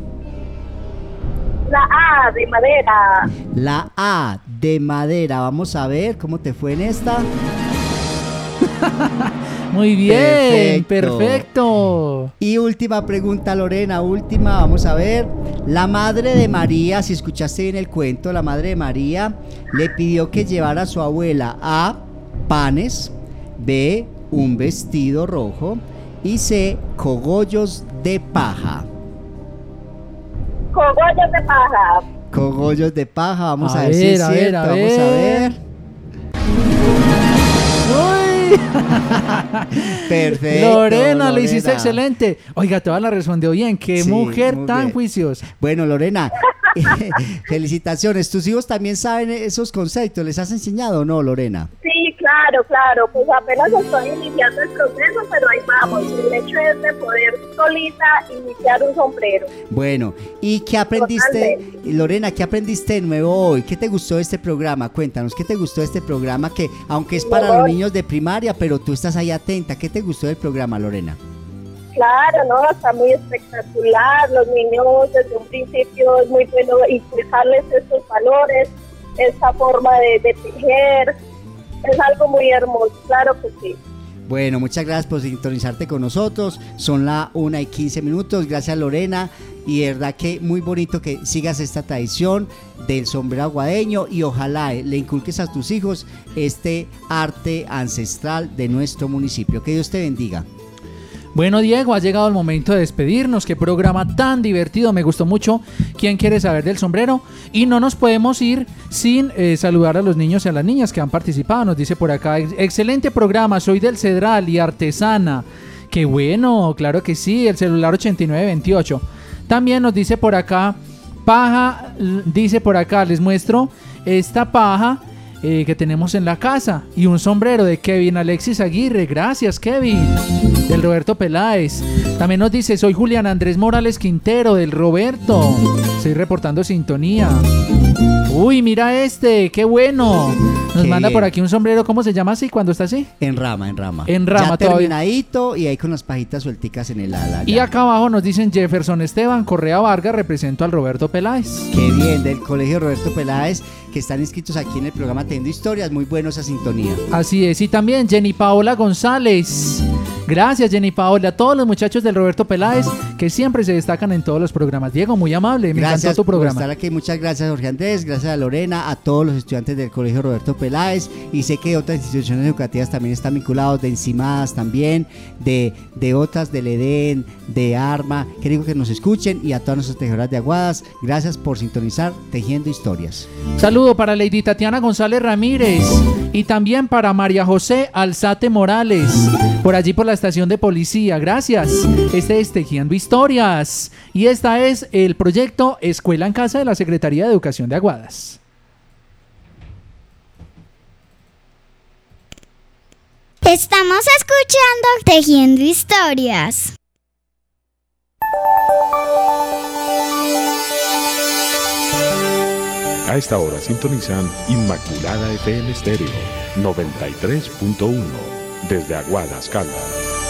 La A de madera. La A de madera. Vamos a ver cómo te fue en esta. Muy bien, perfecto. Y última pregunta, Lorena, última, vamos a ver. La madre de María, si escuchaste bien el cuento, la madre de María le pidió que llevara a su abuela A, panes, B, un vestido rojo y C, cogollos de paja. Cogollos de paja. Cogollos de paja, vamos a, A ver, si es a ver, cierto, a vamos a ver. Perfecto. Lorena, le hiciste excelente. Oiga, toda la respondió bien. Qué Sí, mujer tan bien. juiciosa. Bueno, Lorena, felicitaciones. ¿Tus hijos también saben esos conceptos? ¿Les has enseñado o no, Lorena? Claro, claro. Pues apenas estoy iniciando el proceso, pero ahí vamos. El hecho es de poder solita iniciar un sombrero. Bueno, ¿y qué aprendiste, Lorena, qué aprendiste de nuevo hoy? ¿Qué te gustó de este programa? Cuéntanos, ¿qué te gustó de este programa que, aunque es para los niños de primaria, pero tú estás ahí atenta? ¿Qué te gustó del programa, Lorena? Claro, ¿no? Está muy espectacular. Los niños desde un principio es muy bueno inculcarles estos valores, esta forma de, de tejer. Es algo muy hermoso, claro que sí. Bueno, muchas gracias por sintonizarte con nosotros. Son la 1 y 15 minutos. Gracias Lorena. Y de verdad que muy bonito que sigas esta tradición del sombrero aguadeño y ojalá eh, le inculques a tus hijos este arte ancestral de nuestro municipio. Que Dios te bendiga. Bueno, Diego, ha llegado el momento de despedirnos. Qué programa tan divertido. Me gustó mucho. ¿Quién quiere saber del sombrero? Y no nos podemos ir sin eh, saludar a los niños y a las niñas que han participado. Nos dice por acá, "Ex- excelente programa. Soy del Cedral y artesana. Qué bueno, claro que sí. El celular 8928. También nos dice por acá, paja, dice por acá, les muestro esta paja eh, que tenemos en la casa y un sombrero de Kevin Alexis Aguirre. Gracias, Kevin. Del Roberto Peláez. También nos dice, soy Julián Andrés Morales Quintero, del Roberto. Estoy reportando sintonía. Uy, mira este, qué bueno. Nos Qué manda bien. por aquí un sombrero, ¿cómo se llama así cuando está así? En rama, en rama. En rama ya todavía. terminadito y ahí con las pajitas suelticas en el ala. Y ya. acá abajo nos dicen Jefferson Esteban Correa Vargas, represento al Roberto Peláez. Qué bien, del Colegio Roberto Peláez, que están inscritos aquí en el programa Teniendo Historias. Muy bueno esa sintonía. Así es, y también Jenny Paola González. Gracias Jenny Paola, a todos los muchachos del Roberto Peláez que siempre se destacan en todos los programas. Diego, muy amable, Gracias tu por programa. estar aquí. Muchas gracias, Jorge Andrés. Gracias a Lorena, a todos los estudiantes del Colegio Roberto Peláez. Y sé que otras instituciones educativas también están vinculados, de Encimadas también, de, de otras, del EDEN, de ARMA. Querido que nos escuchen y a todas nuestras tejedoras de Aguadas. Gracias por sintonizar Tejiendo Historias. Saludo para Lady Tatiana González Ramírez y también para María José Alzate Morales, por allí por la estación de policía. Gracias. Este es Tejiendo Historias y esta es el proyecto Escuela en Casa de la Secretaría de Educación de Aguadas. Estamos escuchando Tejiendo Historias. A esta hora sintonizan Inmaculada FM Estéreo 93.1 desde Aguadas, Caldas.